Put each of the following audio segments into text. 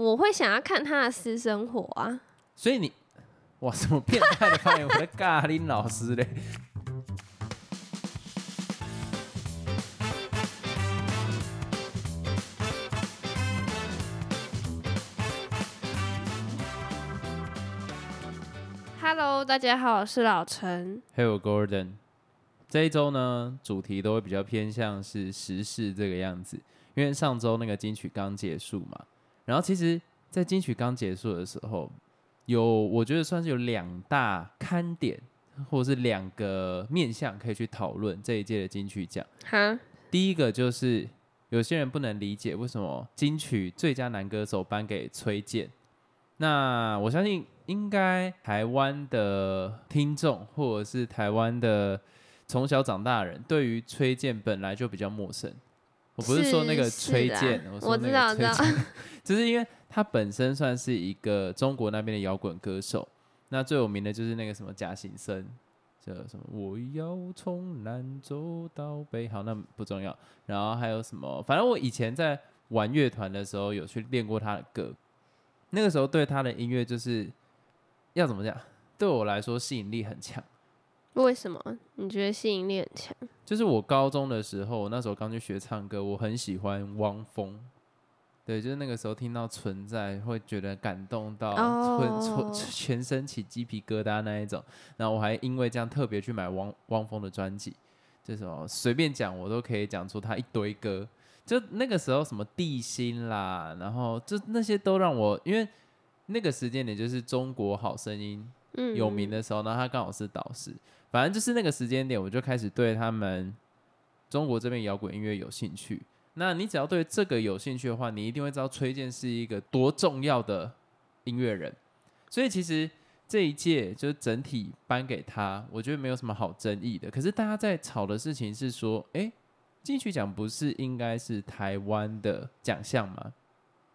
我会想要看他的私生活啊。所以你哇，什么变态的发言？我的咖喱老师嘞。Hello，大家好，我是老陈。Hello Gordon，这一周呢，主题都会比较偏向是时事这个样子，因为上周那个金曲刚结束嘛。然后其实，在金曲刚结束的时候，有我觉得算是有两大看点，或者是两个面向可以去讨论这一届的金曲奖。哈，第一个就是有些人不能理解为什么金曲最佳男歌手颁给崔健。那我相信，应该台湾的听众或者是台湾的从小长大的人，对于崔健本来就比较陌生。我不是说那个崔健，我知道那个崔知道健，就是因为他本身算是一个中国那边的摇滚歌手。那最有名的就是那个什么假行僧，叫什么我要从南走到北，好，那不重要。然后还有什么？反正我以前在玩乐团的时候有去练过他的歌，那个时候对他的音乐就是要怎么讲？对我来说吸引力很强。为什么你觉得吸引力很强？就是我高中的时候，我那时候刚去学唱歌，我很喜欢汪峰。对，就是那个时候听到《存在》，会觉得感动到哦全身起鸡皮疙瘩那一种。然后我还因为这样特别去买汪汪峰的专辑，就什么随便讲我都可以讲出他一堆歌。就那个时候什么地心啦，然后就那些都让我，因为那个时间点就是中国好声音嗯，有名的时候，然后他刚好是导师，反正就是那个时间点，我就开始对他们中国这边摇滚音乐有兴趣。那你只要对这个有兴趣的话，你一定会知道崔健是一个多重要的音乐人。所以其实这一届就是整体颁给他，我觉得没有什么好争议的。可是大家在吵的事情是说，诶，金曲奖不是应该是台湾的奖项吗？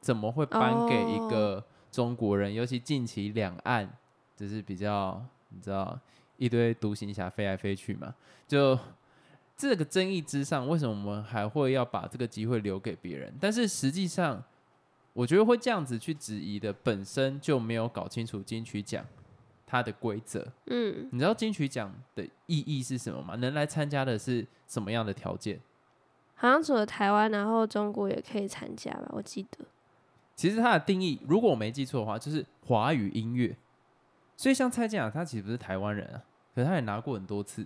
怎么会颁给一个中国人？尤其近期两岸就是比较你知道一堆独行侠飞来飞去嘛，就这个争议之上，为什么我们还会要把这个机会留给别人？但是实际上，我觉得会这样子去质疑的，本身就没有搞清楚金曲奖它的规则。嗯，你知道金曲奖的意义是什么吗？能来参加的是什么样的条件？好像除了台湾，然后中国也可以参加吧？我记得。其实它的定义，如果我没记错的话，就是华语音乐。所以像蔡健雅，他其实不是台湾人啊，可是他也拿过很多次。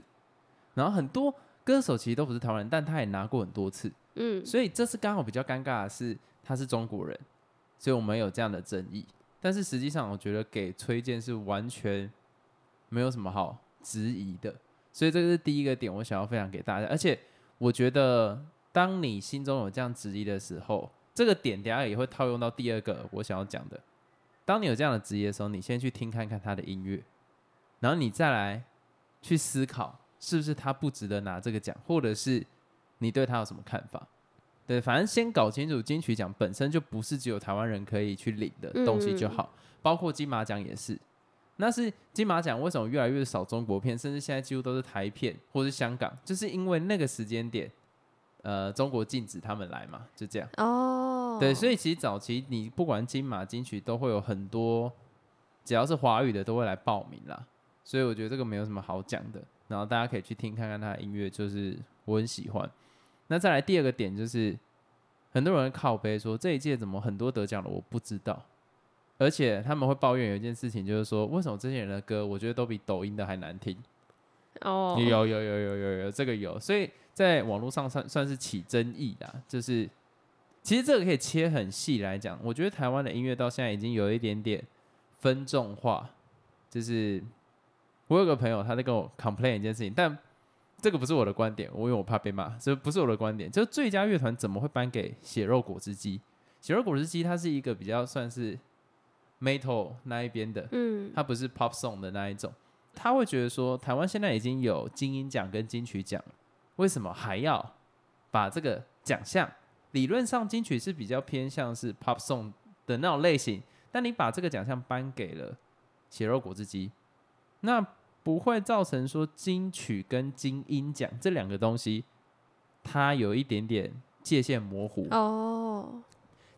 然后很多歌手其实都不是台湾人，但他也拿过很多次。嗯，所以这次刚好比较尴尬的是，他是中国人，所以我们有这样的争议。但是实际上，我觉得给崔健是完全没有什么好质疑的。所以这个是第一个点，我想要分享给大家。而且我觉得，当你心中有这样质疑的时候，这个点等下也会套用到第二个我想要讲的。当你有这样的职业的时候，你先去听看看他的音乐，然后你再来去思考，是不是他不值得拿这个奖，或者是你对他有什么看法？对，反正先搞清楚金曲奖本身就不是只有台湾人可以去领的东西就好，包括金马奖也是。那是金马奖为什么越来越少中国片，甚至现在几乎都是台片或是香港，就是因为那个时间点，呃，中国禁止他们来嘛，就这样。哦，对，所以其实早期你不管金马、金曲都会有很多，只要是华语的都会来报名啦。所以我觉得这个没有什么好讲的，然后大家可以去听看看他的音乐，就是我很喜欢。那再来第二个点就是，很多人靠背说这一届怎么很多得奖的我不知道，而且他们会抱怨有一件事情，就是说为什么这些人的歌我觉得都比抖音的还难听。哦，有有有有有有这个有，所以在网络上算算是起争议啦，就是其实这个可以切很细来讲，我觉得台湾的音乐到现在已经有一点点分众化，就是我有个朋友他在跟我 complain 一件事情，但这个不是我的观点，我因为我怕被骂，所以不是我的观点，就是最佳乐团怎么会颁给血肉果汁机？血肉果汁机它是一个比较算是 metal 那一边的，嗯，它不是 pop song 的那一种，他会觉得说，台湾现在已经有金鹰奖跟金曲奖了，为什么还要把这个奖项？理论上金曲是比较偏向是 pop song 的那种类型，但你把这个奖项颁给了血肉果汁机，那不会造成说金曲跟金音奖这两个东西，它有一点点界限模糊。哦，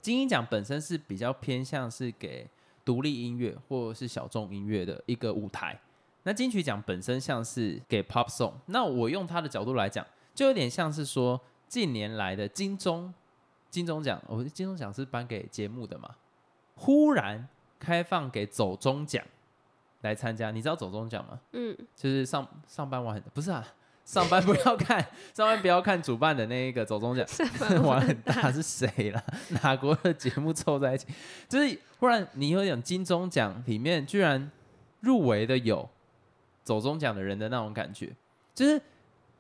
金音奖本身是比较偏向是给独立音乐或者是小众音乐的一个舞台。那金曲奖本身像是给 pop song，那我用他的角度来讲，就有点像是说近年来的金钟金钟奖，我、金钟奖是颁给节目的嘛，忽然开放给走中奖来参加，你知道走中奖吗？嗯，就是上上班玩很不是啊，上班不要看，上班不要看主办的那一个走中奖，玩很大是谁啦？哪国的节目凑在一起？就是忽然你有点金钟奖里面居然入围的有走中奖的人的那种感觉，就是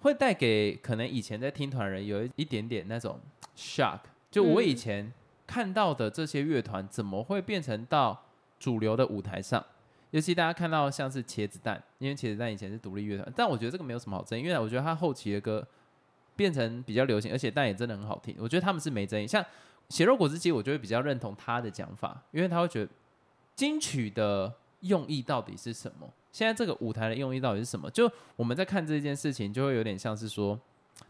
会带给可能以前在听团人有一一点点那种 shock。就我以嗯前看到的这些乐团，怎么会变成到主流的舞台上？尤其大家看到像是茄子蛋，因为茄子蛋以前是独立乐团，但我觉得这个没有什么好争议，因为我觉得他后期的歌变成比较流行，而且但也真的很好听，我觉得他们是没争议。像血肉果汁机，我就会比较认同他的讲法，因为他会觉得金曲的用意到底是什么？现在这个舞台的用意到底是什么？就我们在看这件事情，就会有点像是说，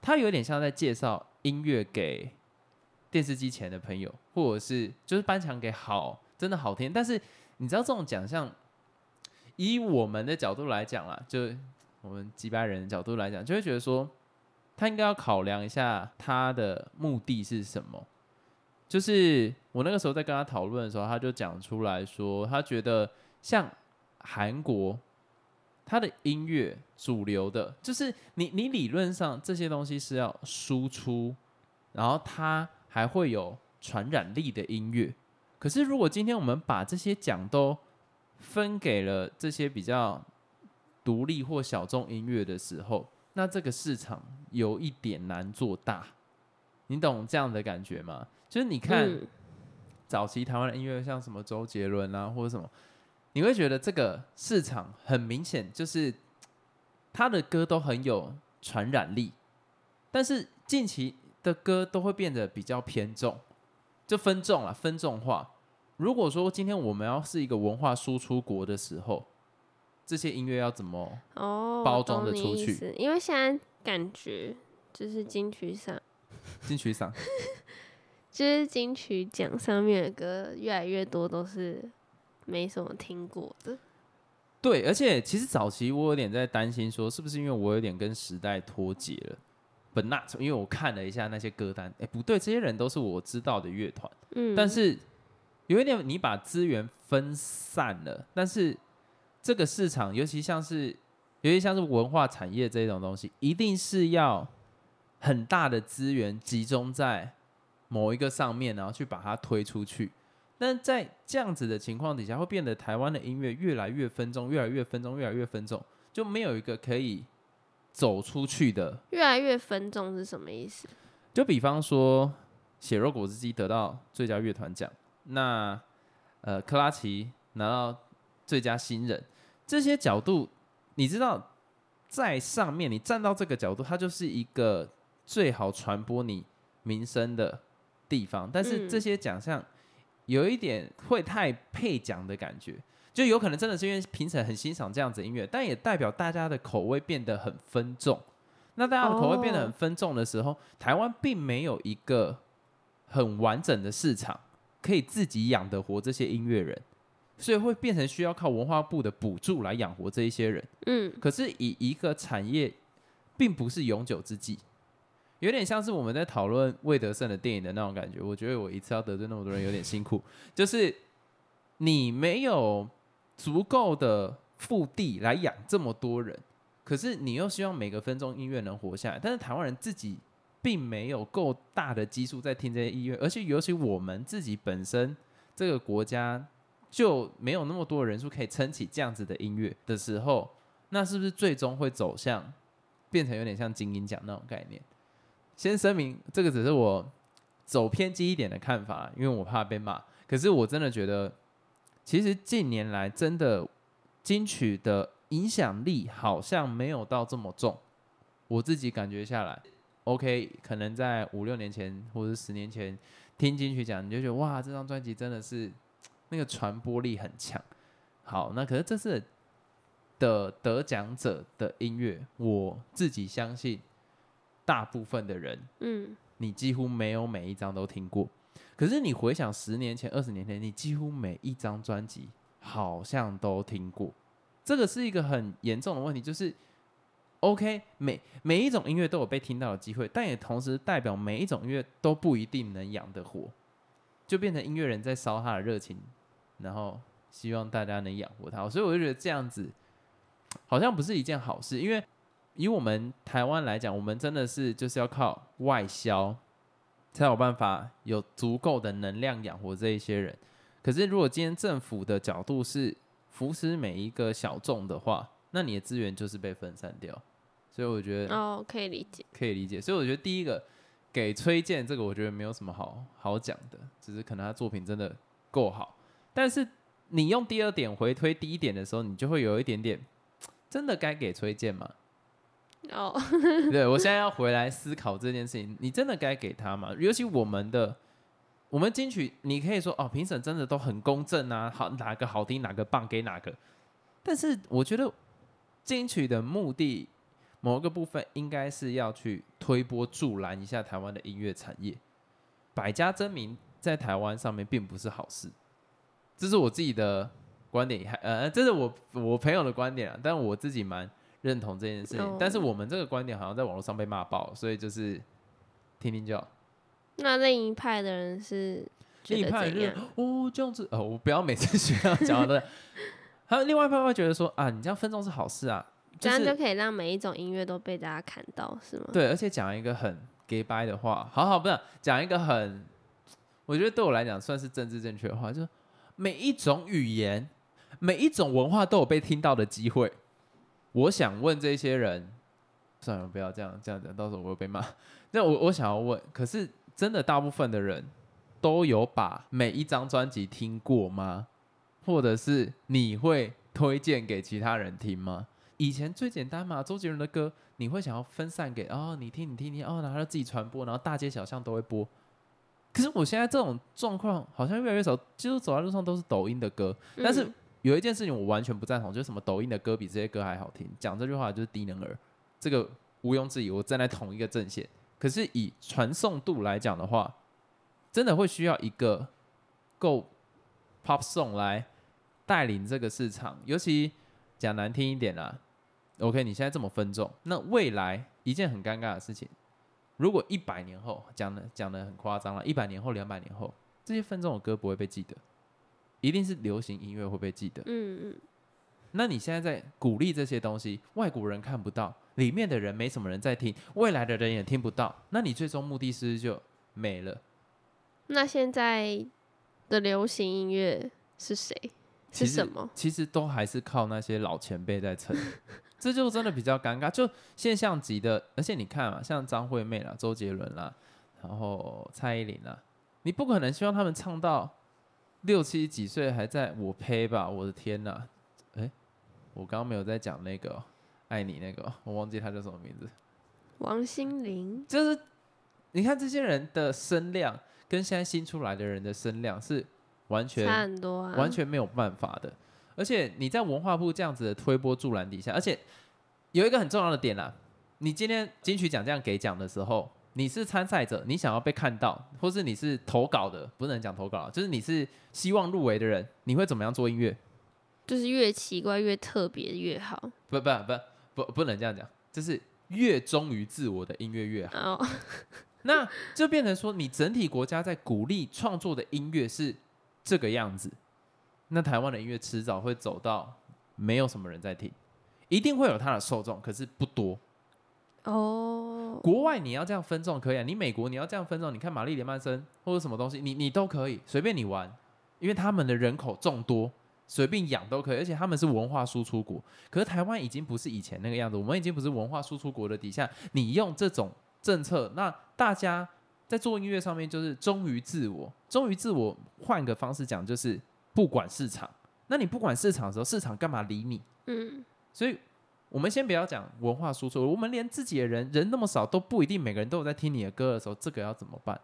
他有点像在介绍音乐给电视机前的朋友，或者是就是颁奖给好真的好听，但是你知道这种奖项，以我们的角度来讲啦，就我们几百人的角度来讲，就会觉得说，他应该要考量一下他的目的是什么。就是我那个时候在跟他讨论的时候，他就讲出来说，他觉得像韩国，它的音乐主流的，就是你你理论上这些东西是要输出，然后它还会有传染力的音乐。可是如果今天我们把这些奖都分给了这些比较独立或小众音乐的时候，那这个市场有一点难做大。你懂这样的感觉吗？就是你看嗯早期台湾的音乐，像什么周杰伦啊，或者什么，你会觉得这个市场很明显，就是他的歌都很有传染力，但是近期的歌都会变得比较偏重，就分众了，分众化。如果说今天我们要是一个文化输出国的时候，这些音乐要怎么？哦，包装的出去因为现在感觉就是金曲上，金曲赏？就是金曲奖上面的歌越来越多都是没什么听过的。对，而且其实早期我有点在担心，说是不是因为我有点跟时代脱节了？But not，因为我看了一下那些歌单，哎，不对，这些人都是我知道的乐团，嗯，但是有一点你把资源分散了，但是这个市场，尤其像是尤其像是文化产业这种东西，一定是要很大的资源集中在某一个上面，然后去把它推出去。但在这样子的情况底下，会变得台湾的音乐越来越分众，越来越分众，越来越分众，就没有一个可以走出去的。越来越分众是什么意思？就比方说，血肉果汁机得到最佳乐团奖，那呃克拉奇拿到最佳新人，这些角度，你知道，在上面你站到这个角度，它就是一个最好传播你名声的地方。但是嗯这些奖项有一点会太配奖的感觉，就有可能真的是因为评审很欣赏这样子音乐，但也代表大家的口味变得很分众。那大家的口味变得很分众的时候，台湾并没有一个很完整的市场可以自己养得活这些音乐人，所以会变成需要靠文化部的补助来养活这一些人。嗯，可是以一个产业，并不是永久之计，有点像是我们在讨论魏德胜的电影的那种感觉。我觉得我一次要得罪那么多人有点辛苦，就是你没有足够的腹地来养这么多人，可是你又希望每个分钟音乐能活下来，但是台湾人自己并没有够大的基数在听这些音乐，而且尤其我们自己本身这个国家就没有那么多人数可以撑起这样子的音乐的时候，那是不是最终会走向变成有点像精英奖那种概念？先声明，这个只是我走偏激一点的看法，因为我怕被骂。可是我真的觉得，其实近年来真的金曲的影响力好像没有到这么重。我自己感觉下来，OK，可能在五六年前或者十年前听金曲奖，你就觉得哇，这张专辑真的是那个传播力很强。好，那可是这次的得奖者的音乐，我自己相信，大部分的人嗯，你几乎没有每一张都听过。可是你回想十年前、二十年前，你几乎每一张专辑好像都听过，这个是一个很严重的问题，就是 OK，每每一种音乐都有被听到的机会，但也同时代表每一种音乐都不一定能养得活，就变成音乐人在烧他的热情，然后希望大家能养活他，所以我就觉得这样子好像不是一件好事，因为以我们台湾来讲，我们真的是就是要靠外销。才有办法有足够的能量养活这一些人。可是，如果今天政府的角度是扶持每一个小众的话，那你的资源就是被分散掉。所以我觉得哦，可以理解，可以理解。所以我觉得第一个给崔健这个，我觉得没有什么好好讲的，只是可能他作品真的够好。但是你用第二点回推第一点的时候，你就会有一点点真的该给崔健吗？哦，对我现在要回来思考这件事情，你真的该给他吗？尤其我们的我们金曲，你可以说哦，评审真的都很公正啊，好哪个好听哪个棒给哪个。但是我觉得金曲的目的某一个部分应该是要去推波助澜一下台湾的音乐产业，百家争鸣在台湾上面并不是好事，这是我自己的观点，还呃，这是我我朋友的观点啊，但我自己蛮。认同这件事情，但是我们这个观点好像在网络上被骂爆，所以就是听听就好。那另一派的人是另一派就是哦这样子哦，我不要每次学校讲的。还有另外一派会觉得说啊，你这样分众是好事啊，这样就可以让每一种音乐都被大家看到，是吗？对，而且讲一个很 gay bye 的话，好好不是讲一个很，我觉得对我来讲算是政治正确的话，就是每一种语言、每一种文化都有被听到的机会。我想问这些人，算了，不要这样这样讲，到时候我会被骂。那我我想要问，可是真的大部分的人都有把每一张专辑听过吗？或者是你会推荐给其他人听吗？以前最简单嘛，周杰伦的歌你会想要分散给哦，你听你听听哦，然后自己传播，然后大街小巷都会播。可是我现在这种状况好像越来越少，几乎走在路上都是抖音的歌，但是。有一件事情我完全不赞同，就是什么抖音的歌比这些歌还好听。讲这句话就是低能儿，这个毋庸置疑，我站在同一个阵线。可是以传送度来讲的话，真的会需要一个够 pop song 来带领这个市场。尤其讲难听一点啦，OK，你现在这么分众，那未来一件很尴尬的事情，如果一百年后讲的讲的很夸张了，一百年后、两百年后，这些分众的歌不会被记得。一定是流行音乐会被记得。嗯嗯。那你现在在鼓励这些东西，外国人看不到，里面的人没什么人在听，未来的人也听不到，那你最终目的是就没了。那现在的流行音乐是谁？是什么？其实都还是靠那些老前辈在撑，这就真的比较尴尬。就现象级的，而且你看啊，像张惠妹啦、周杰伦啦，然后蔡依林啦，你不可能希望他们唱到。六七几岁还在我呸吧！我的天哪！哎，我刚刚没有在讲那个爱你那个，我忘记他叫什么名字。王心凌。就是你看这些人的声量，跟现在新出来的人的声量是完全差很多，完全没有办法的。而且你在文化部这样子的推波助澜底下，而且有一个很重要的点啦，你今天金曲奖这样给奖的时候。你是参赛者，你想要被看到，或是你是投稿的，不能讲投稿，就是你是希望入围的人，你会怎么样做音乐？就是越奇怪越特别越好。不不不不不能这样讲，就是越忠于自我的音乐越好。那就变成说，你整体国家在鼓励创作的音乐是这个样子，那台湾的音乐迟早会走到没有什么人在听，一定会有它的受众，可是不多。哦，国外你要这样分众可以啊，你美国你要这样分众，你看玛丽莲曼森或者什么东西，你你都可以随便你玩，因为他们的人口众多，随便养都可以，而且他们是文化输出国。可是台湾已经不是以前那个样子，我们已经不是文化输出国的底下，你用这种政策，那大家在做音乐上面就是忠于自我，忠于自我。换个方式讲，就是不管市场。那你不管市场的时候，市场干嘛理你？嗯，所以。我们先不要讲文化输出，我们连自己的人人那么少都不一定每个人都有在听你的歌的时候，这个要怎么办？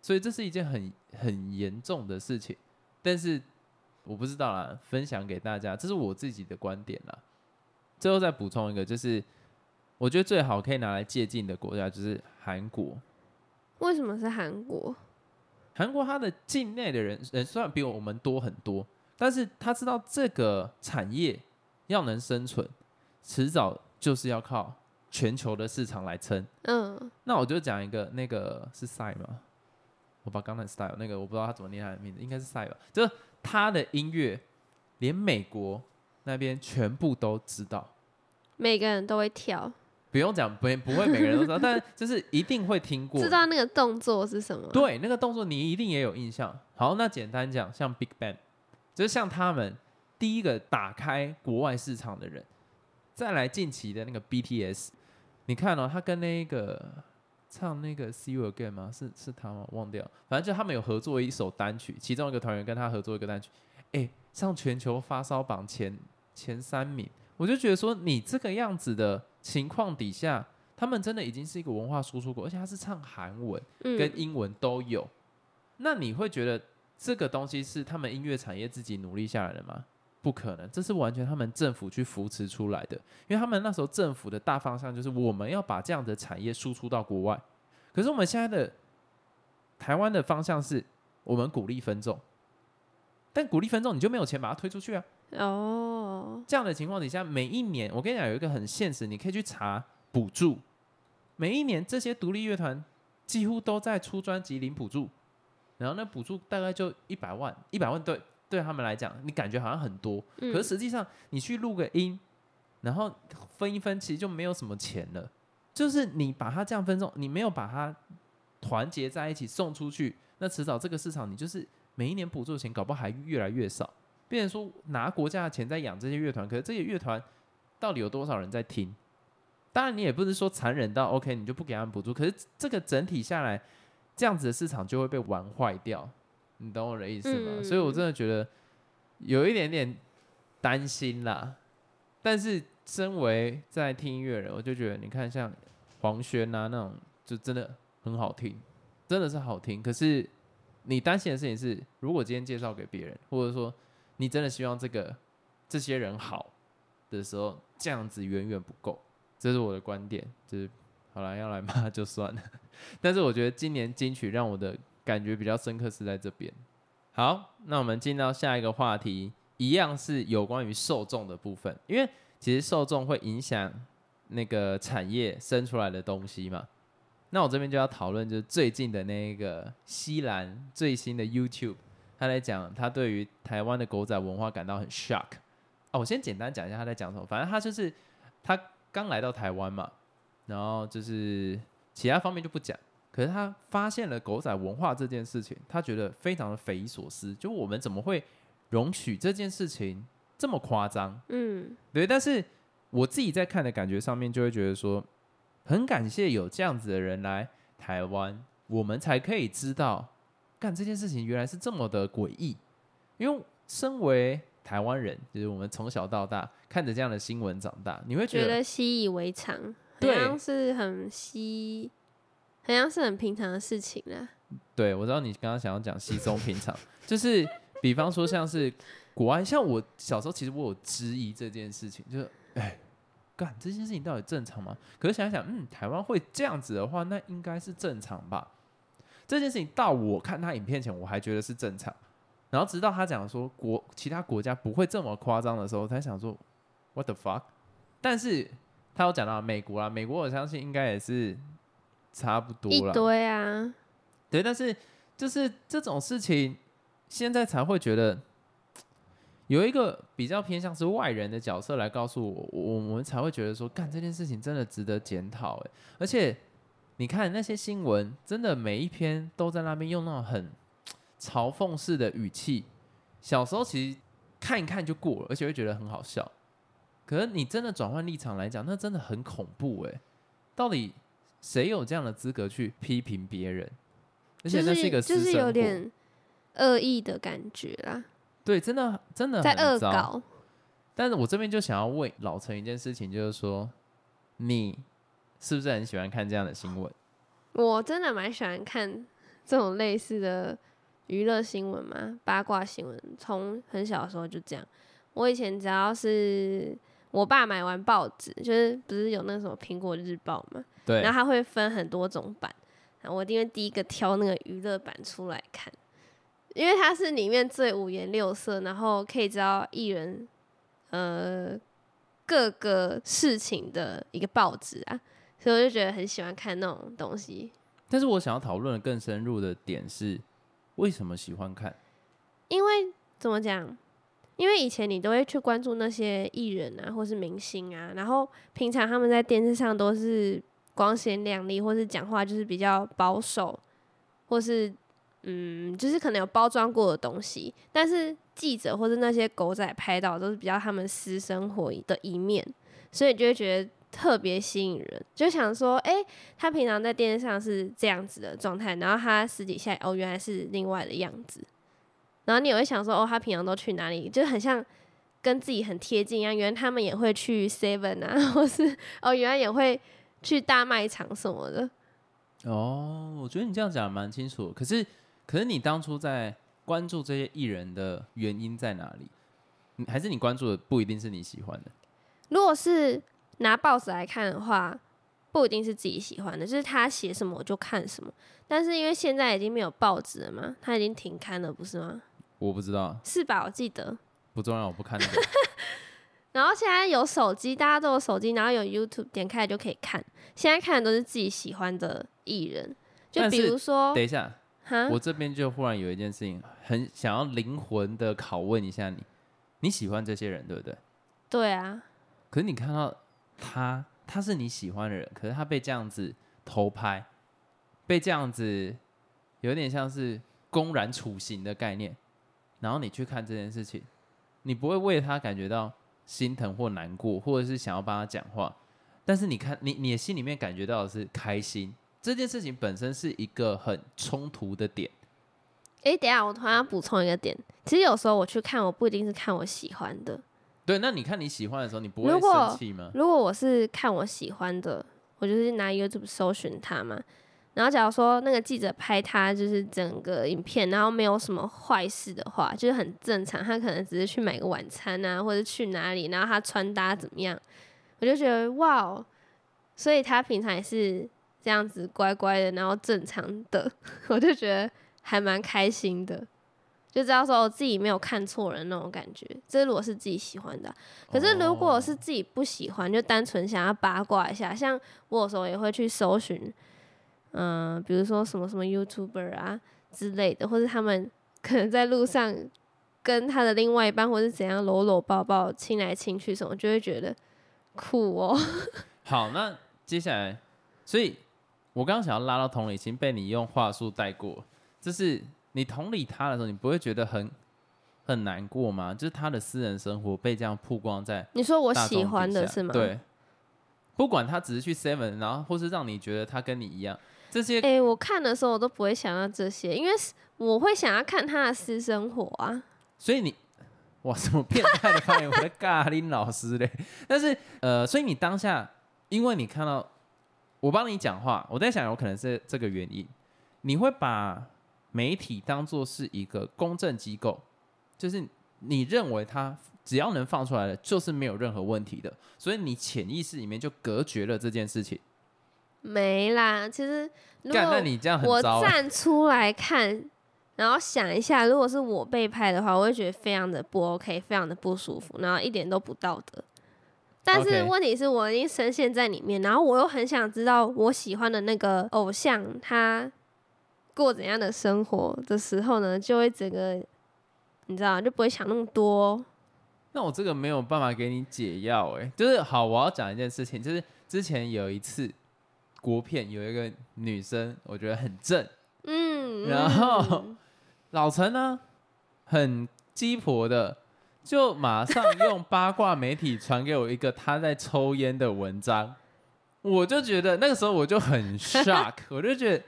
所以这是一件很很严重的事情。但是我不知道啦，分享给大家，这是我自己的观点啦。最后再补充一个，就是我觉得最好可以拿来借鉴的国家就是韩国。为什么是韩国？韩国它的境内的人人虽然比我们多很多，但是他知道这个产业要能生存，迟早就是要靠全球的市场来撑。嗯，那我就讲一个，那个是赛吗？我把刚才 style 那个我不知道他怎么念他的名字，应该是赛吧。就是他的音乐，连美国那边全部都知道。每个人都会跳，不用讲，不不会每个人都知道，但就是一定会听过。知道那个动作是什么？对，那个动作你一定也有印象。好，那简单讲，像 Big Bang，就是像他们第一个打开国外市场的人。再来近期的那个 BTS，你看哦，他跟那个唱那个 See You Again 吗？是是他吗？忘掉，反正就他们有合作一首单曲，其中一个团员跟他合作一个单曲，哎，上全球发烧榜前前三名。我就觉得说，你这个样子的情况底下，他们真的已经是一个文化输出国，而且他是唱韩文跟英文都有。那你会觉得这个东西是他们音乐产业自己努力下来的吗？不可能，这是完全他们政府去扶持出来的。因为他们那时候政府的大方向就是我们要把这样的产业输出到国外。可是我们现在的台湾的方向是我们鼓励分众，但鼓励分众你就没有钱把它推出去啊。哦，这样的情况底下，每一年我跟你讲有一个很现实，你可以去查补助。每一年这些独立乐团几乎都在出专辑领补助，然后那补助大概就一百万，一百万对对他们来讲，你感觉好像很多，可是实际上你去录个音，然后分一分，其实就没有什么钱了。就是你把它这样分送，你没有把它团结在一起送出去，那迟早这个市场你就是每一年补助的钱，搞不好还越来越少。变成说拿国家的钱在养这些乐团，可是这些乐团到底有多少人在听？当然你也不是说残忍到 OK，你就不给他们补助。可是这个整体下来，这样子的市场就会被玩坏掉，你懂我的意思吗？所以我真的觉得有一点点担心啦。但是身为在听音乐人，我就觉得你看像黄轩啊那种，就真的很好听，真的是好听。可是你担心的事情是，如果今天介绍给别人，或者说你真的希望这个这些人好的时候，这样子远远不够，这是我的观点。就是好了，要来骂就算了。但是我觉得今年金曲让我的感觉比较深刻是在这边。好，那我们进到下一个话题，一样是有关于受众的部分，因为其实受众会影响那个产业生出来的东西嘛。那我这边就要讨论，就是最近的那个西兰最新的 YouTube。他在讲，他对于台湾的狗仔文化感到很 shock。哦，我先简单讲一下他在讲什么。反正他就是他刚来到台湾嘛，然后就是其他方面就不讲。可是他发现了狗仔文化这件事情，他觉得非常的匪夷所思。就我们怎么会容许这件事情这么夸张？嗯，对。但是我自己在看的感觉上面，就会觉得说，很感谢有这样子的人来台湾，我们才可以知道。干这件事情原来是这么的诡异，因为身为台湾人，就是我们从小到大看着这样的新闻长大，你会觉得习以为常，好像是很稀，好像是很平常的事情啊。对，我知道你刚刚想要讲稀松平常，就是比方说像是国外，像我小时候其实我有质疑这件事情，就是哎，干这件事情到底正常吗？可是想想，嗯，台湾会这样子的话，那应该是正常吧。这件事情到我看他影片前，我还觉得是正常，然后直到他讲说国其他国家不会这么夸张的时候，才想说 What the fuck？但是他有讲到美国啦，美国我相信应该也是差不多了。对啊，对，但是就是这种事情，现在才会觉得有一个比较偏向是外人的角色来告诉我，我我们才会觉得说，干这件事情真的值得检讨哎，而且。你看那些新闻，真的每一篇都在那边用那种很嘲讽式的语气。小时候其实看一看就过了，而且会觉得很好笑。可是你真的转换立场来讲，那真的很恐怖哎！到底谁有这样的资格去批评别人？而且那是一个就是有点恶意的感觉啦。对，真的真的在恶搞。但是我这边就想要问老陈一件事情，就是说你。是不是很喜欢看这样的新闻？我真的蛮喜欢看这种类似的娱乐新闻嘛，八卦新闻。从很小的时候就这样。我以前只要是我爸买完报纸，就是不是有那什么苹果日报嘛？对。然后它会分很多种版，我因为第一个挑那个娱乐版出来看，因为它是里面最五颜六色，然后可以知道艺人呃各个事情的一个报纸啊，所以我就觉得很喜欢看那种东西。但是我想要讨论的更深入的点是，为什么喜欢看？因为怎么讲？因为以前你都会去关注那些艺人啊，或是明星啊，然后平常他们在电视上都是光鲜亮丽，或是讲话就是比较保守，或是嗯，就是可能有包装过的东西。但是记者或是那些狗仔拍到都是比较他们私生活的一面，所以就会觉得特别吸引人，就想说，哎，他平常在电视上是这样子的状态，然后他私底下哦，原来是另外的样子。然后你也会想说，哦，他平常都去哪里？就很像跟自己很贴近一样。原来他们也会去 Seven 啊，或是哦，原来也会去大卖场什么的。哦，我觉得你这样讲蛮清楚。可是，可是你当初在关注这些艺人的原因在哪里？还是你关注的不一定是你喜欢的？如果是拿报纸来看的话，不一定是自己喜欢的，就是他写什么我就看什么。但是因为现在已经没有报纸了嘛，他已经停刊了，不是吗？我不知道，是吧？我记得不重要，我不看。然后现在有手机，大家都有手机，然后有 YouTube 点开就可以看。现在看的都是自己喜欢的艺人，就比如说，等一下，哈我这边就忽然有一件事情，很想要灵魂的拷问一下你：你喜欢这些人，对不对？对啊。可是你看到他，他是你喜欢的人，可是他被这样子偷拍，被这样子，有点像是公然处刑的概念。然后你去看这件事情，你不会为他感觉到心疼或难过，或者是想要帮他讲话，但是你看你你的心里面感觉到的是开心。这件事情本身是一个很冲突的点。哎，等下我突然补充一个点，其实有时候我去看，我不一定是看我喜欢的。对，那你看你喜欢的时候，你不会生气吗？如果我是看我喜欢的，我就是拿 YouTube 搜寻它嘛。然后，假如说那个记者拍他就是整个影片，然后没有什么坏事的话，就是很正常。他可能只是去买个晚餐啊，或者去哪里，然后他穿搭怎么样，我就觉得哇，哦所以他平常也是这样子乖乖的，然后正常的，我就觉得还蛮开心的，就知道说我自己没有看错人那种感觉。这如果是自己喜欢的，可是如果是自己不喜欢，就单纯想要八卦一下，像我有时候也会去搜寻。嗯，比如说什么什么 YouTuber 啊之类的，或者他们 可能在路上跟他的另外一半，或者怎样搂搂抱抱、亲来亲去什么，就会觉得酷哦。好，那接下来，所以我刚刚想要拉到同理心，被你用话术带过。就是你同理他的时候，你不会觉得很很难过吗？就是他的私人生活被这样曝光在你说我喜欢的是吗？对，不管他只是去 Seven，然后或是让你觉得他跟你一样。这些哎，我看的时候我都不会想到这些，因为我会想要看他的私生活啊。所以你哇，什么变态的发言？我在尬林老师嘞。但是呃，所以你当下，因为你看到我帮你讲话，我在想有可能是这个原因，你会把媒体当做是一个公正机构，就是你认为他只要能放出来的，就是没有任何问题的，所以你潜意识里面就隔绝了这件事情。没啦，其实如果我站出来看，然后想一下，如果是我被拍的话，我会觉得非常的不 OK，非常的不舒服，然后一点都不道德。但是问题是我已经深陷在里面，然后我又很想知道我喜欢的那个偶像他过怎样的生活的时候呢，就会整个你知道就不会想那么多。那我这个没有办法给你解药哎，就是好，我要讲一件事情，就是之前有一次。国片有一个女生，我觉得很正，嗯，然后老陈呢很鸡婆的，就马上用八卦媒体传给我一个他在抽烟的文章，我就觉得那个时候我就很 shock，我就觉得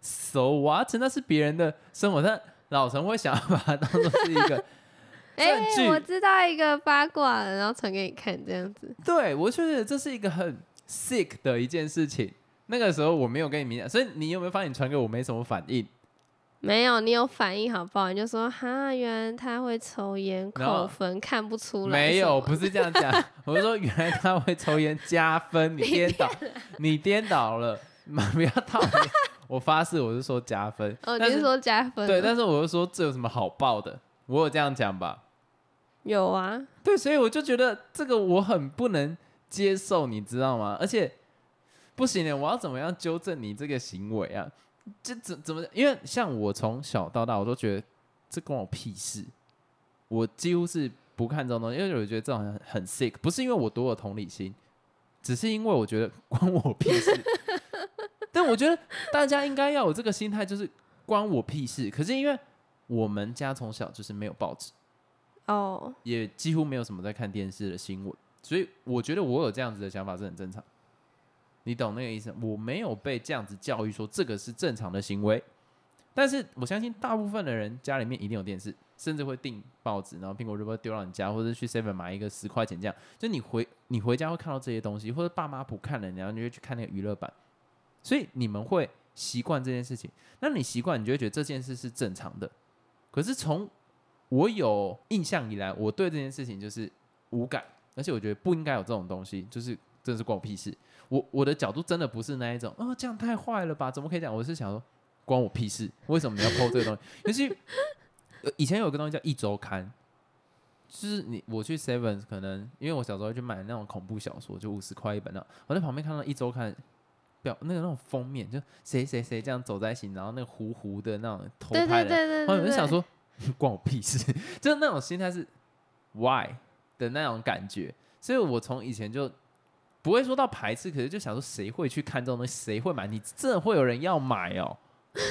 so what？那是别人的生活，但老陈会想要把它当做是一个 证据。我知道一个八卦，然后传给你看，这样子。对，我觉得这是一个很 sick 的一件事情。那个时候我没有跟你明讲，所以你有没有发现你传给我没什么反应？没有，你有反应好不好？你就说哈，原来他会抽烟，扣分看不出来。没有，不是这样讲。我是说原来他会抽烟加分，你颠倒，你颠倒了。不要套。我我发誓我是说加分，哦，你是说加分？对，但是我就说这有什么好报的？我有这样讲吧？有啊，对，所以我就觉得这个我很不能接受，你知道吗？而且不行的，我要怎么样纠正你这个行为啊？这怎怎么？因为像我从小到大，我都觉得这关我屁事。我几乎是不看这种东西，因为我觉得这种很很 sick，不是因为我多有同理心，只是因为我觉得关我屁事。但我觉得大家应该要有这个心态，就是关我屁事。可是因为我们家从小就是没有报纸。哦，也几乎没有什么在看电视的新闻，所以我觉得我有这样子的想法是很正常。你懂那个意思？我没有被这样子教育说这个是正常的行为，但是我相信大部分的人家里面一定有电视，甚至会订报纸，然后苹果日报丢到你家，或者去 Seven 买一个十块钱这样。就你回你回家会看到这些东西，或者爸妈不看了，然后你就去看那个娱乐版，所以你们会习惯这件事情。那你习惯，你就会觉得这件事是正常的。可是从我有印象以来，我对这件事情就是无感，而且我觉得不应该有这种东西，就是真的是关我屁事。我我的角度真的不是那一种，哦，这样太坏了吧？怎么可以讲？我是想说，关我屁事，为什么你要剖这个东西？尤其以前有个东西叫一周刊，就是你我去 Seven 可能因为我小时候去买那种恐怖小说，就五十块一本那，我在旁边看到一周刊。表那个那种封面，就谁谁谁这样走在一起，然后那个糊糊的那种偷拍的，然后我就想说。关我屁事，就是那种心态是 why 的那种感觉，所以我从以前就不会说到排斥，可是就想说谁会去看这种东西，谁会买？你真的会有人要买哦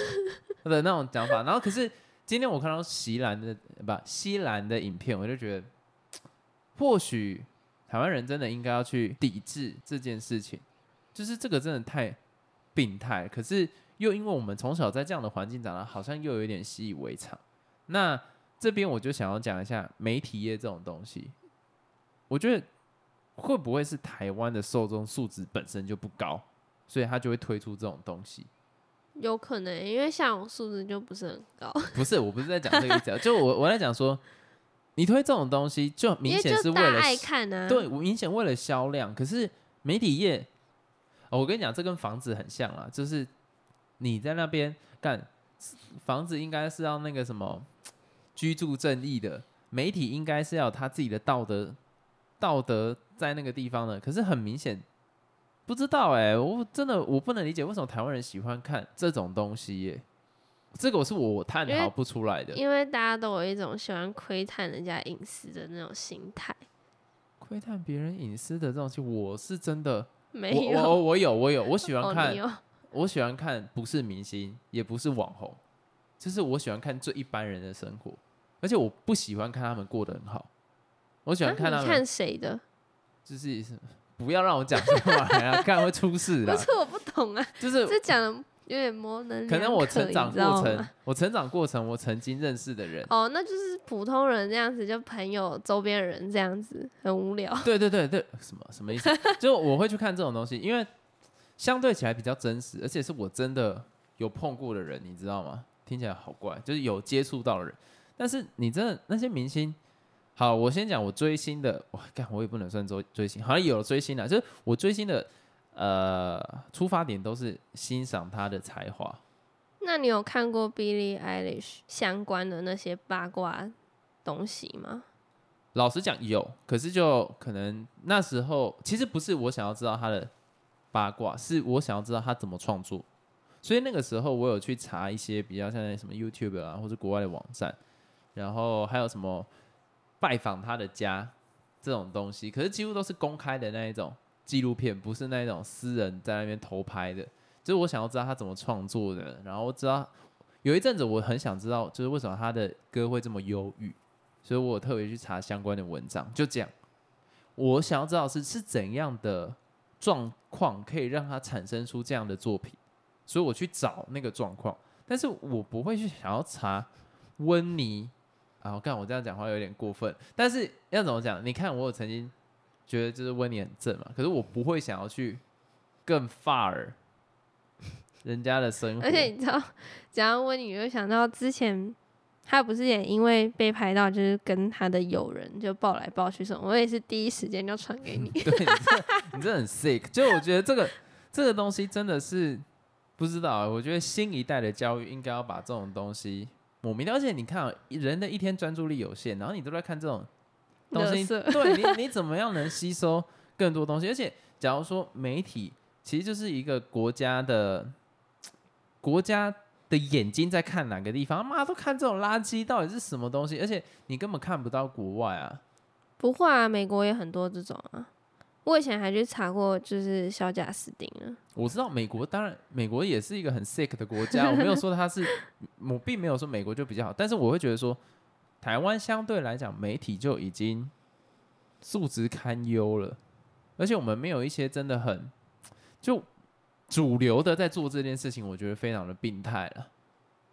的那种讲法。然后可是今天我看到西兰的不西兰的影片，我就觉得或许台湾人真的应该要去抵制这件事情，就是这个真的太病态。可是又因为我们从小在这样的环境长大，好像又有点习以为常。那这边我就想要讲一下媒体业这种东西，我觉得会不会是台湾的受众素质本身就不高，所以他就会推出这种东西？有可能，因为像我素质就不是很高。不是，我不是在讲这个意思，就我我在讲说，你推这种东西，就明显是为了爱看啊，对，明显为了销量。可是媒体业，我跟你讲，这跟房子很像啊，就是你在那边干房子，应该是要那个什么。居住正义的媒体应该是要他自己的道德道德在那个地方呢，可是很明显不知道哎，我真的我不能理解为什么台湾人喜欢看这种东西耶，这个我是我探讨不出来的，因为大家都有一种喜欢窥探人家隐私的那种心态，窥探别人隐私的这种心，我是真的没有，我我有我有我喜欢看，哦、我喜欢看不是明星也不是网红。就是我喜欢看最一般人的生活，而且我不喜欢看他们过得很好。我喜欢看他们看谁的，就是不要让我讲出来啊，看会出事的。不是我不懂啊，就是这讲的有点模棱可能我成长过程，我成长过程，我曾经认识的人。哦，那就是普通人这样子，就朋友、周边人这样子，很无聊。对对对对，什么什么意思？就我会去看这种东西，因为相对起来比较真实，而且是我真的有碰过的人，你知道吗？听起来好怪，就是有接触到的人，但是你真的那些明星，好，我先讲我追星的，哇，干我也不能算追追星，好像有了追星了，就是我追星的，呃，出发点都是欣赏他的才华。那你有看过 Billie Eilish 相关的那些八卦东西吗？老实讲有，可是就可能那时候其实不是我想要知道他的八卦，是我想要知道他怎么创作。所以那个时候，我有去查一些比较像什么 YouTube 啊，或者国外的网站，然后还有什么拜访他的家这种东西，可是几乎都是公开的那一种纪录片，不是那一种私人在那边偷拍的。就是我想要知道他怎么创作的，然后我知道有一阵子我很想知道，就是为什么他的歌会这么忧郁，所以我特别去查相关的文章。就这样，我想要知道是是怎样的状况可以让他产生出这样的作品。所以我去找那个状况，但是我不会去想要查温妮啊！我看我这样讲话有点过分，但是要怎么讲？你看我有曾经觉得就是温妮很正嘛，可是我不会想要去更 far 人家的生活。而且你知道，讲到温妮，我就想到之前他不是也因为被拍到，就是跟他的友人就抱来抱去什么，我也是第一时间就传给你。对，你这你这很 sick。就我觉得这个这个东西真的是。不知道啊，我觉得新一代的教育应该要把这种东西抹灭掉。而且你看、啊，人的一天专注力有限，然后你都在看这种东西，对你你怎么样能吸收更多东西？而且假如说媒体其实就是一个国家的国家的眼睛在看哪个地方，妈都看这种垃圾到底是什么东西，而且你根本看不到国外啊。不会啊，美国也很多这种啊。我以前还去查过，就是小贾斯汀呢。我知道美国，当然美国也是一个很 sick 的国家，我没有说它是，我并没有说美国就比较好，但是我会觉得说，台湾相对来讲媒体就已经素质堪忧了，而且我们没有一些真的很就主流的在做这件事情，我觉得非常的病态了。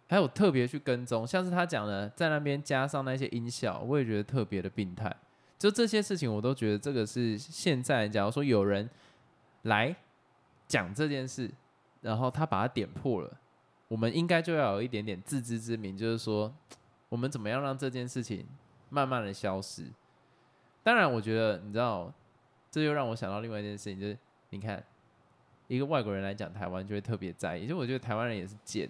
还有特别去跟踪，像是他讲的，在那边加上那些音效，我也觉得特别的病态。就这些事情，我都觉得这个是现在，假如说有人来讲这件事，然后他把它点破了，我们应该就要有一点点自知之明，就是说我们怎么样让这件事情慢慢的消失。当然，我觉得你知道，这又让我想到另外一件事情，就是你看一个外国人来讲台湾，就会特别在意，就我觉得台湾人也是贱，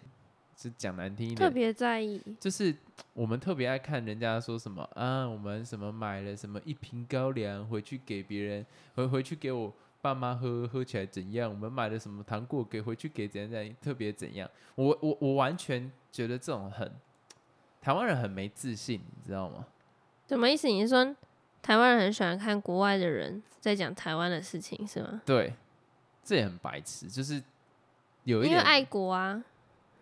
是讲难听一点，特别在意，就是我们特别爱看人家说什么啊，我们什么买了什么一瓶高粱回去给别人，回回去给我爸妈喝，喝起来怎样？我们买了什么糖果给回去给怎样怎样，特别怎样？我我我完全觉得这种很台湾人很没自信，你知道吗？什么意思？你是说台湾人很喜欢看国外的人在讲台湾的事情是吗？对，这也很白痴，就是有一点，因为爱国啊。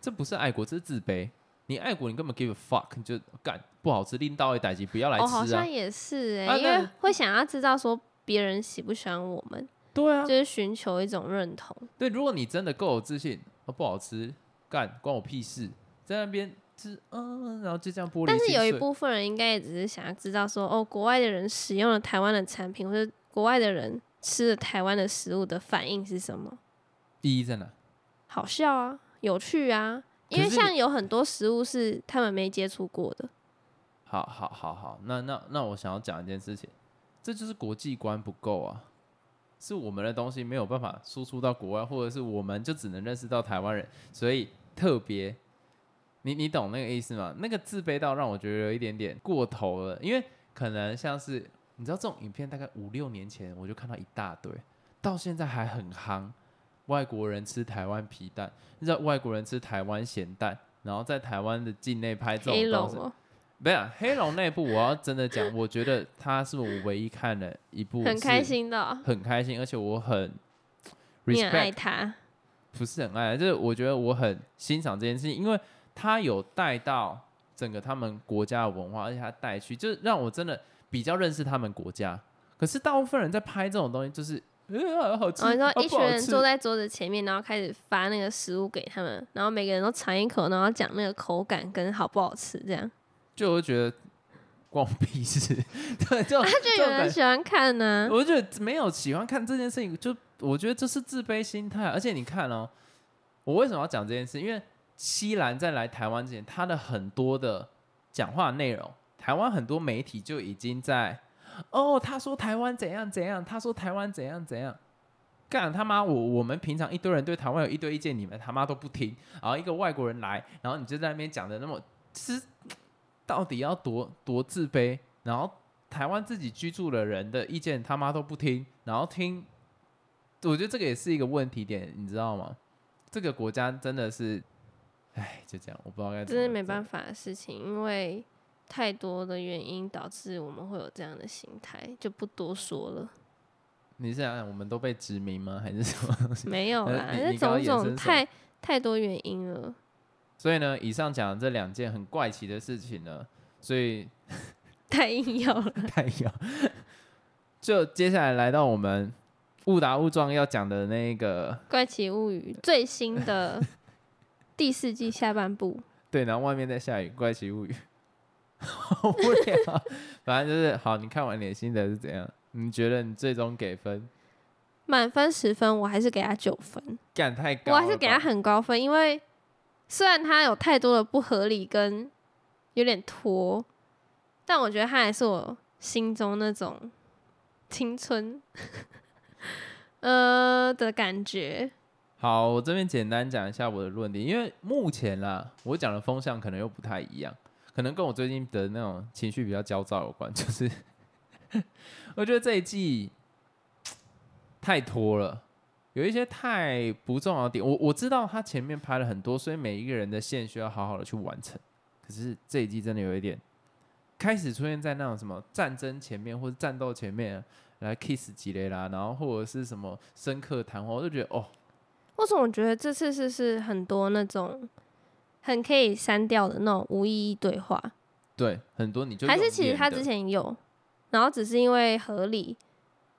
这不是爱国，这是自卑。你爱国，你根本 give a fuck，你就干不好吃，拎到一代级，不要来哦，吃啊好像！也是哎、啊因为那会想要知道说别人喜不喜欢我们，对啊就，是寻求一种认同。对，如果你真的够有自信，哦，不好吃，干关我屁事，在那边吃，嗯，然后就这样玻璃但是有一部分人应该也只是想要知道说，哦，国外的人使用了台湾的产品，或者国外的人吃了台湾的食物的反应是什么？第一在哪？好笑啊，有趣啊。因为像有很多食物是他们没接触过的，好好好好，那那那我想要讲一件事情，这就是国际观不够啊，是我们的东西没有办法输出到国外，或者是我们就只能认识到台湾人，所以特别，你你懂那个意思吗？那个自卑到让我觉得有一点点过头了，因为可能像是你知道这种影片大概五六年前我就看到一大堆，到现在还很夯。外国人吃台湾皮蛋，你知道外国人吃台湾咸蛋，然后在台湾的境内拍这黑种东西，龙哦，不是、啊、黑龙那部，我要真的讲，我觉得它是我唯一看的一部，很开，心的哦、很开心，而且我很你爱 respect，他，不是很爱，就是我觉得我很欣赏这件事情，因为他有带到整个他们国家的文化，而且他带去，就是让我真的比较认识他们国家。可是大部分人在拍这种东西，就是呃好吃，哦，你说啊一群人坐在桌子前面，然后开始发那个食物给他们，然后每个人都尝一口，然后讲那个口感跟好不好吃，这样，就我会觉得关我屁事，对，就 他就有人喜欢看呢、我觉得没有喜欢看这件事情，就我觉得这是自卑心态。而且你看哦，我为什么要讲这件事？因为西兰在来台湾之前，他的很多的讲话内容，台湾很多媒体就已经在哦，他说台湾怎样怎样，他说台湾怎样怎样。干他妈！我我们平常一堆人对台湾有一堆意见，你们他妈都不听。然后一个外国人来，然后你就在那边讲的那么，是到底要多多自卑？然后台湾自己居住的人的意见他妈都不听，然后听，我觉得这个也是一个问题点，你知道吗？这个国家真的是，哎，就这样，我不知道该怎么。这是没办法的事情，因为太多的原因导致我们会有这样的心态，就不多说了。你是想我们都被殖民吗？还是什么东西？没有啦，那呃你你刚刚种种太太多原因了。所以呢，以上讲的这两件很怪奇的事情呢，所以 太硬要了，太要。就接下来来到我们误打误撞要讲的那个，《怪奇物语》最新的第四季下半部，对，然后外面在下雨，怪奇物语，好无聊。反正就是好，你看完你的心得是怎样？你觉得你最终给分满分十分，我还是给他九分，干太高，我还是给他很高分，因为虽然他有太多的不合理跟有点拖，但我觉得他还是我心中那种青春 呃的感觉。好，我这边简单讲一下我的论点，因为目前啦，我讲的风向可能又不太一样，可能跟我最近的那种情绪比较焦躁有关。就是我觉得这一季太拖了，有一些太不重要的点。我我知道他前面拍了很多，所以每一个人的线需要好好的去完成。可是这一季真的有一点开始出现在那种什么战争前面或者战斗前面来 kiss 吉雷拉，然后或者是什么深刻谈话，我就觉得哦。为什么我觉得这次是是很多那种很可以删掉的那种无意义对话？对，很多你就还是其实他之前有，然后只是因为合理，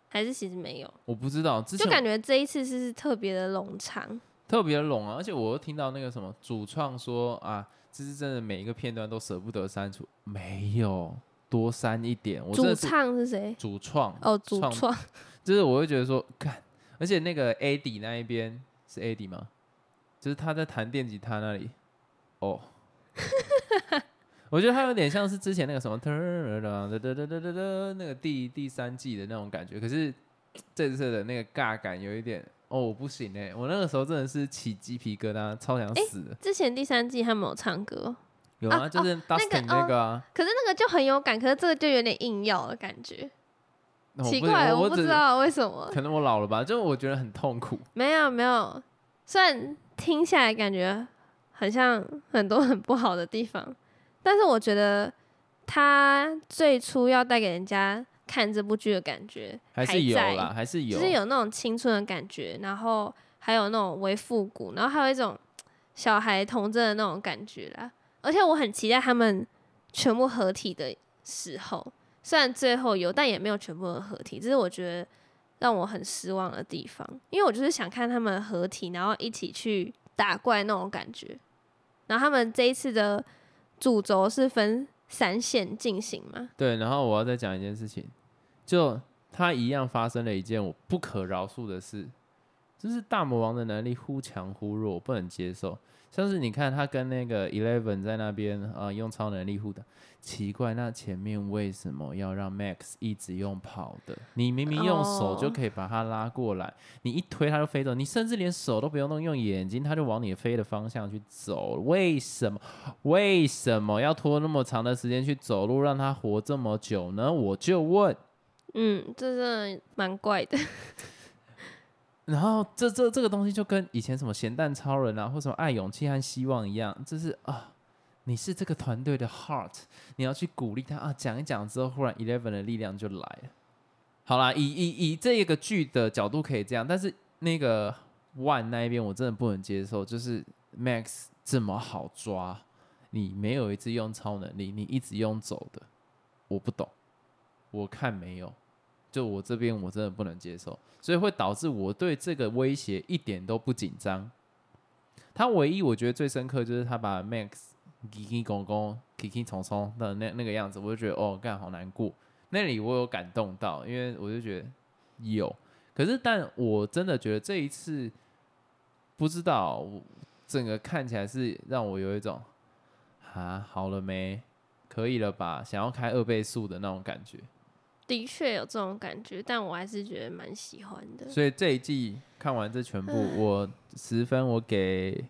还是其实没有？我不知道，就感觉这一次是特别的冗长，特别冗啊！而且我又听到那个什么主创说啊，这是真的每一个片段都舍不得删除，没有多删一点。主唱是谁？主创哦，主创，就是我会觉得说，看，而且那个 AD 那一边。是 AD 吗？就是他在弹电吉他那里。哦，我觉得他有点像是之前那个什么，那个第第三季的那种感觉。可是这次的那个尬感有一点，哦，不行哎！我那个时候真的是起鸡皮疙瘩，超想死的。之前第三季他没有唱歌，有啊，就是那个那个啊。可是那个就很有感，可是这个就有点硬要的感觉。奇怪，我不知道为什么。可能我老了吧，就我觉得很痛苦。没有没有，虽然听下来感觉很像很多很不好的地方，但是我觉得他最初要带给人家看这部剧的感觉还是有啦，还是有，就是有那种青春的感觉，然后还有那种微复古，然后还有一种小孩童真的那种感觉啦。而且我很期待他们全部合体的时候。虽然最后有，但也没有全部的合体，这是我觉得让我很失望的地方。因为我就是想看他们合体，然后一起去打怪那种感觉。然后他们这一次的主轴是分三线进行嘛？对。然后我要再讲一件事情，就他一样发生了一件我不可饶恕的事，就是大魔王的能力忽强忽弱，我不能接受。像是你看他跟那个 Eleven 在那边啊，用超能力互打，奇怪，那前面为什么要让 Max 一直用跑的？你明明用手就可以把他拉过来，你一推他就飞走，你甚至连手都不用动，用眼睛他就往你飞的方向去走。为什么？为什么要拖那么长的时间去走路，让他活这么久呢？我就问。嗯，这真的蛮怪的。然后这这这个东西就跟以前什么咸蛋超人啊，或什么爱勇气和希望一样，就是啊，你是这个团队的 heart，你要去鼓励他啊，讲一讲之后，忽然 eleven 的力量就来了。好啦，以以以这个剧的角度可以这样，但是那个 one 那一边我真的不能接受，就是 max 这么好抓，你没有一次用超能力，你一直用走的，我不懂，我看没有。就我这边，我真的不能接受，所以会导致我对这个威胁一点都不紧张。他唯一我觉得最深刻就是他把 Max 叽叽公公、叽叽虫虫的那那个样子，我就觉得哦，干好难过。那里我有感动到，因为我就觉得有。可是，但我真的觉得这一次不知道，整个看起来是让我有一种啊，好了没？可以了吧？想要开二倍速的那种感觉。的确有这种感觉，但我还是觉得蛮喜欢的。所以这一季看完这全部，我十分我给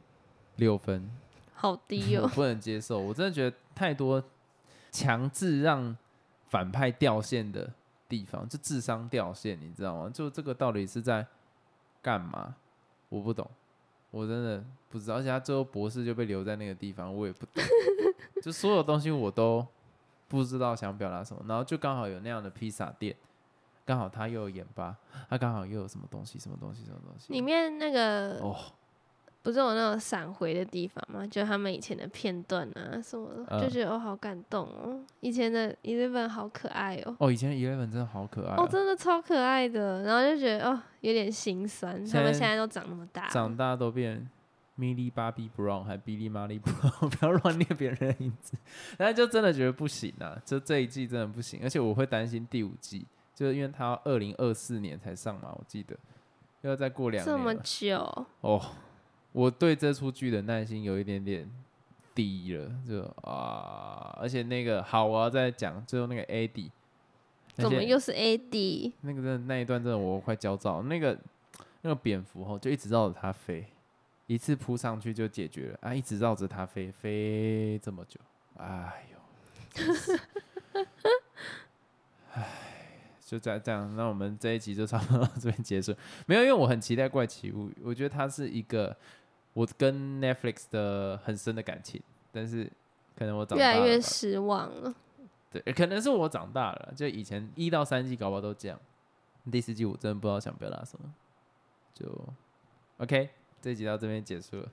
六分，好低哦，不能接受。我真的觉得太多强制让反派掉线的地方，就智商掉线，你知道吗？就这个到底是在干嘛？我不懂，我真的不知道。而且他最后博士就被留在那个地方，我也不懂。就所有东西我都。不知道想表达什么，然后就刚好有那样的披萨店，刚好他又有盐巴，他刚好又有什么东西，什么东西，什么东西。里面那个哦，不是有那种闪回的地方吗？就他们以前的片段啊什么的，就觉得哦好感动哦，以前的 Eleven 好可爱哦。哦，以前的 Eleven 真的好可爱哦，真的超可爱的，然后就觉得哦有点心酸，他们现在都长那么大，长大都变。Milly Bobby Brown 还 Billy Molly Brown，不要乱念别人的名字。但是就真的觉得不行啊，就这一季真的不行，而且我会担心第五季，就是因为它二零二四年才上嘛，我记得要再过两年。这么久哦，我对这出剧的耐心有一点点低了，就啊，而且那个好，我要再讲最后那个 AD，怎么又是 AD？那个真的那一段真的我快焦躁，那个。那个蝙蝠吼就一直绕着他飞，一次扑上去就解决了啊，一直绕着它飞，飞这么久，哎呦，真是唉，就在这样，那我们这一集就差不多到这边结束。没有，因为我很期待《怪奇物语》，我觉得它是一个我跟 Netflix 的很深的感情，但是可能我长越来越失望了。对，可能是我长大了，就以前一到三季搞不好都这样，第四季我真的不知道想表达什么，就 OK，这一集到这边结束了。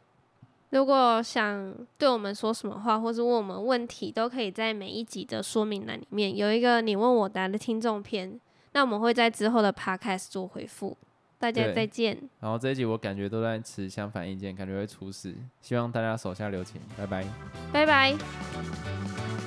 如果想对我们说什么话，或是问我们问题，都可以在每一集的说明栏里面有一个你问我答的听众篇，那我们会在之后的 podcast 做回复。大家再见，然后这一集我感觉都在持相反意见，感觉会出事，希望大家手下留情，拜拜。拜拜。